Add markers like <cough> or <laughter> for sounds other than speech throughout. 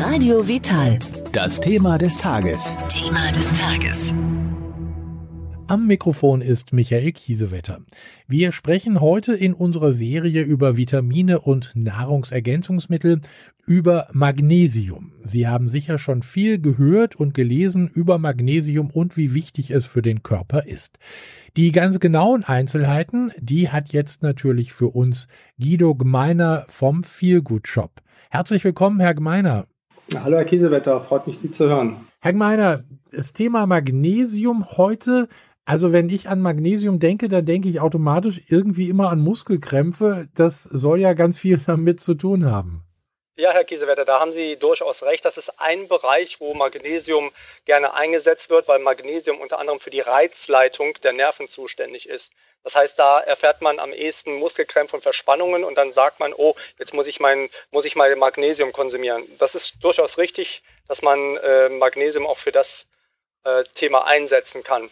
Radio Vital. Das Thema des Tages. Thema des Tages. Am Mikrofon ist Michael Kiesewetter. Wir sprechen heute in unserer Serie über Vitamine und Nahrungsergänzungsmittel über Magnesium. Sie haben sicher schon viel gehört und gelesen über Magnesium und wie wichtig es für den Körper ist. Die ganz genauen Einzelheiten, die hat jetzt natürlich für uns Guido Gmeiner vom Feelgood Shop. Herzlich willkommen, Herr Gmeiner. Hallo, Herr Kiesewetter, freut mich, Sie zu hören. Herr Gmeiner, das Thema Magnesium heute, also wenn ich an Magnesium denke, dann denke ich automatisch irgendwie immer an Muskelkrämpfe. Das soll ja ganz viel <laughs> damit zu tun haben. Ja, Herr Kiesewetter, da haben Sie durchaus recht. Das ist ein Bereich, wo Magnesium gerne eingesetzt wird, weil Magnesium unter anderem für die Reizleitung der Nerven zuständig ist. Das heißt, da erfährt man am ehesten Muskelkrämpfe und Verspannungen und dann sagt man, oh, jetzt muss ich mein, muss ich mal Magnesium konsumieren. Das ist durchaus richtig, dass man äh, Magnesium auch für das äh, Thema einsetzen kann,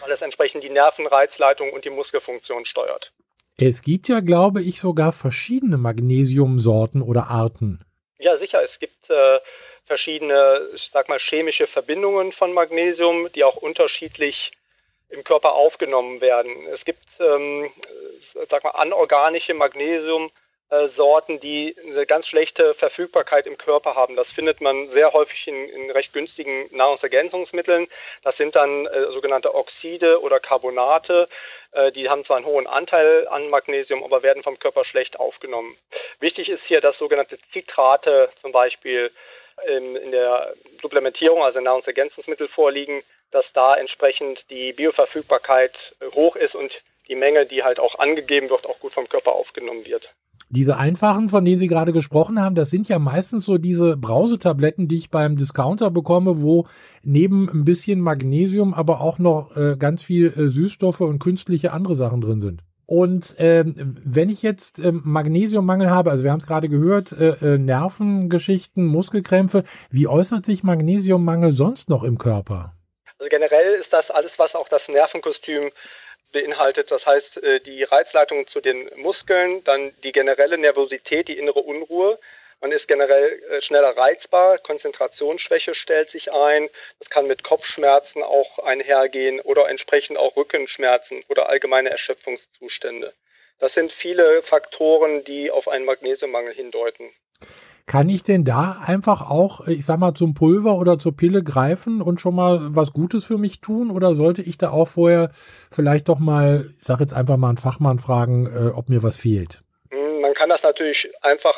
weil es entsprechend die Nervenreizleitung und die Muskelfunktion steuert. Es gibt ja, glaube ich, sogar verschiedene Magnesiumsorten oder Arten. Ja, sicher. Es gibt äh, verschiedene, ich sag mal, chemische Verbindungen von Magnesium, die auch unterschiedlich im Körper aufgenommen werden. Es gibt, ähm, sag mal, anorganische Magnesiumsorten, die eine ganz schlechte Verfügbarkeit im Körper haben. Das findet man sehr häufig in, in recht günstigen Nahrungsergänzungsmitteln. Das sind dann äh, sogenannte Oxide oder Carbonate. Äh, die haben zwar einen hohen Anteil an Magnesium, aber werden vom Körper schlecht aufgenommen. Wichtig ist hier, dass sogenannte Zitrate zum Beispiel ähm, in der Supplementierung, also Nahrungsergänzungsmittel vorliegen, dass da entsprechend die Bioverfügbarkeit hoch ist und die Menge, die halt auch angegeben wird, auch gut vom Körper aufgenommen wird. Diese einfachen, von denen Sie gerade gesprochen haben, das sind ja meistens so diese Brausetabletten, die ich beim Discounter bekomme, wo neben ein bisschen Magnesium aber auch noch äh, ganz viel äh, Süßstoffe und künstliche andere Sachen drin sind. Und ähm, wenn ich jetzt ähm, Magnesiummangel habe, also wir haben es gerade gehört, äh, äh, Nervengeschichten, Muskelkrämpfe, wie äußert sich Magnesiummangel sonst noch im Körper? Also generell ist das alles, was auch das Nervenkostüm beinhaltet. Das heißt, äh, die Reizleitung zu den Muskeln, dann die generelle Nervosität, die innere Unruhe. Man ist generell äh, schneller reizbar, Konzentrationsschwäche stellt sich ein. Das kann mit Kopfschmerzen auch einhergehen oder entsprechend auch Rückenschmerzen oder allgemeine Erschöpfungszustände. Das sind viele Faktoren, die auf einen Magnesiummangel hindeuten. Kann ich denn da einfach auch, ich sag mal, zum Pulver oder zur Pille greifen und schon mal was Gutes für mich tun? Oder sollte ich da auch vorher vielleicht doch mal, ich sag jetzt einfach mal einen Fachmann fragen, äh, ob mir was fehlt? Hm, man kann das natürlich einfach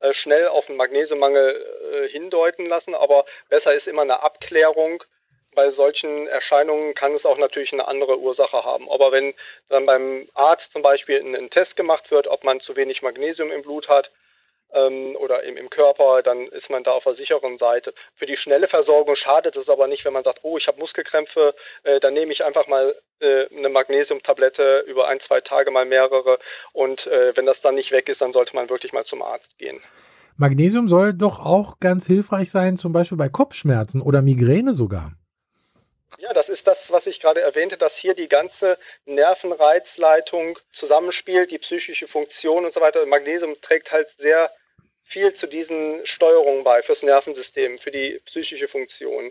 äh, schnell auf einen Magnesiummangel äh, hindeuten lassen, aber besser ist immer eine Abklärung. Bei solchen Erscheinungen kann es auch natürlich eine andere Ursache haben. Aber wenn dann beim Arzt zum Beispiel ein, ein Test gemacht wird, ob man zu wenig Magnesium im Blut hat, ähm, oder im, im Körper, dann ist man da auf der sicheren Seite. Für die schnelle Versorgung schadet es aber nicht, wenn man sagt, oh, ich habe Muskelkrämpfe, äh, dann nehme ich einfach mal äh, eine Magnesiumtablette über ein, zwei Tage mal mehrere und äh, wenn das dann nicht weg ist, dann sollte man wirklich mal zum Arzt gehen. Magnesium soll doch auch ganz hilfreich sein, zum Beispiel bei Kopfschmerzen oder Migräne sogar. Ja, das ist das, was ich gerade erwähnte, dass hier die ganze Nervenreizleitung zusammenspielt, die psychische Funktion und so weiter. Magnesium trägt halt sehr viel zu diesen Steuerungen bei, fürs Nervensystem, für die psychische Funktion.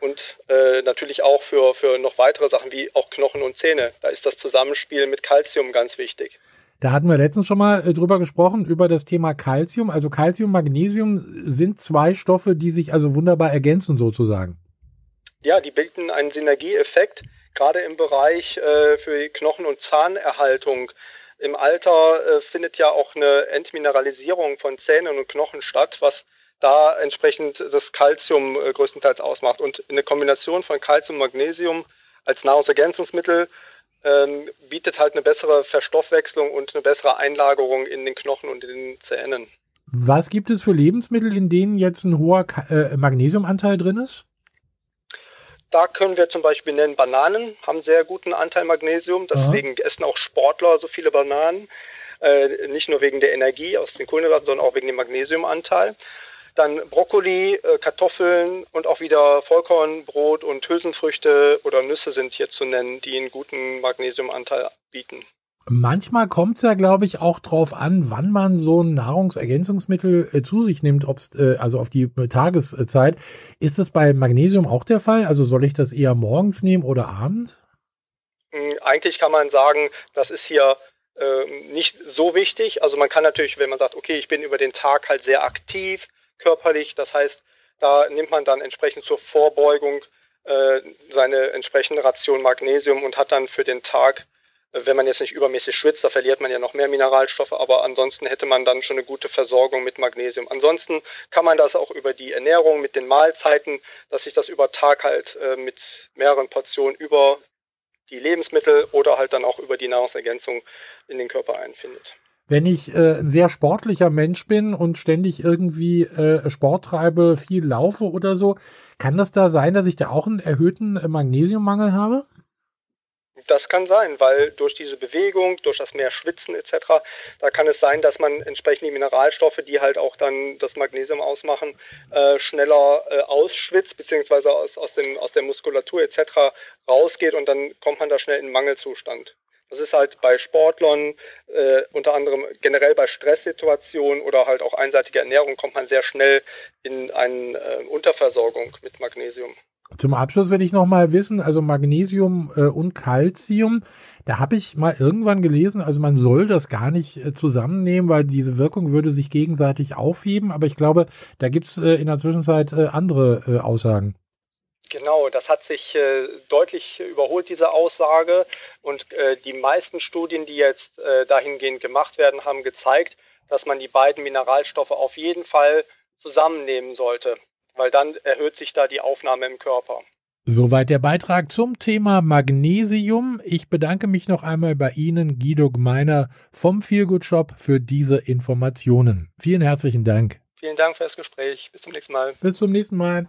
Und äh, natürlich auch für, für noch weitere Sachen wie auch Knochen und Zähne. Da ist das Zusammenspiel mit Calcium ganz wichtig. Da hatten wir letztens schon mal äh, drüber gesprochen, über das Thema Calcium. Also Calcium, Magnesium sind zwei Stoffe, die sich also wunderbar ergänzen sozusagen. Ja, die bilden einen Synergieeffekt, gerade im Bereich äh, für Knochen- und Zahnerhaltung. Im Alter äh, findet ja auch eine Entmineralisierung von Zähnen und Knochen statt, was da entsprechend das Kalzium äh, größtenteils ausmacht. Und eine Kombination von Kalzium und Magnesium als Nahrungsergänzungsmittel ähm, bietet halt eine bessere Verstoffwechslung und eine bessere Einlagerung in den Knochen und in den Zähnen. Was gibt es für Lebensmittel, in denen jetzt ein hoher äh, Magnesiumanteil drin ist? Da können wir zum Beispiel nennen, Bananen haben sehr guten Anteil Magnesium, deswegen Aha. essen auch Sportler so viele Bananen. Äh, nicht nur wegen der Energie aus den Kohlenhydraten, sondern auch wegen dem Magnesiumanteil. Dann Brokkoli, äh, Kartoffeln und auch wieder Vollkornbrot und Hülsenfrüchte oder Nüsse sind hier zu nennen, die einen guten Magnesiumanteil bieten. Manchmal kommt es ja, glaube ich, auch drauf an, wann man so ein Nahrungsergänzungsmittel äh, zu sich nimmt, ob's, äh, also auf die Tageszeit. Ist das bei Magnesium auch der Fall? Also soll ich das eher morgens nehmen oder abends? Hm, eigentlich kann man sagen, das ist hier äh, nicht so wichtig. Also man kann natürlich, wenn man sagt, okay, ich bin über den Tag halt sehr aktiv körperlich, das heißt, da nimmt man dann entsprechend zur Vorbeugung äh, seine entsprechende Ration Magnesium und hat dann für den Tag wenn man jetzt nicht übermäßig schwitzt, da verliert man ja noch mehr Mineralstoffe, aber ansonsten hätte man dann schon eine gute Versorgung mit Magnesium. Ansonsten kann man das auch über die Ernährung mit den Mahlzeiten, dass sich das über Tag halt äh, mit mehreren Portionen über die Lebensmittel oder halt dann auch über die Nahrungsergänzung in den Körper einfindet. Wenn ich äh, ein sehr sportlicher Mensch bin und ständig irgendwie äh, Sport treibe, viel laufe oder so, kann das da sein, dass ich da auch einen erhöhten äh, Magnesiummangel habe? Das kann sein, weil durch diese Bewegung, durch das mehr Schwitzen etc., da kann es sein, dass man entsprechend die Mineralstoffe, die halt auch dann das Magnesium ausmachen, äh, schneller äh, ausschwitzt, beziehungsweise aus, aus, dem, aus der Muskulatur etc. rausgeht und dann kommt man da schnell in Mangelzustand. Das ist halt bei Sportlern, äh, unter anderem generell bei Stresssituationen oder halt auch einseitiger Ernährung, kommt man sehr schnell in eine äh, Unterversorgung mit Magnesium. Zum Abschluss will ich noch mal wissen, also Magnesium äh, und Calcium, da habe ich mal irgendwann gelesen, also man soll das gar nicht äh, zusammennehmen, weil diese Wirkung würde sich gegenseitig aufheben, aber ich glaube, da gibt es äh, in der Zwischenzeit äh, andere äh, Aussagen. Genau, das hat sich äh, deutlich überholt, diese Aussage. Und die meisten Studien, die jetzt dahingehend gemacht werden, haben gezeigt, dass man die beiden Mineralstoffe auf jeden Fall zusammennehmen sollte weil dann erhöht sich da die Aufnahme im Körper. Soweit der Beitrag zum Thema Magnesium. Ich bedanke mich noch einmal bei Ihnen, Guido Gmeiner vom Feelgood Shop, für diese Informationen. Vielen herzlichen Dank. Vielen Dank für das Gespräch. Bis zum nächsten Mal. Bis zum nächsten Mal.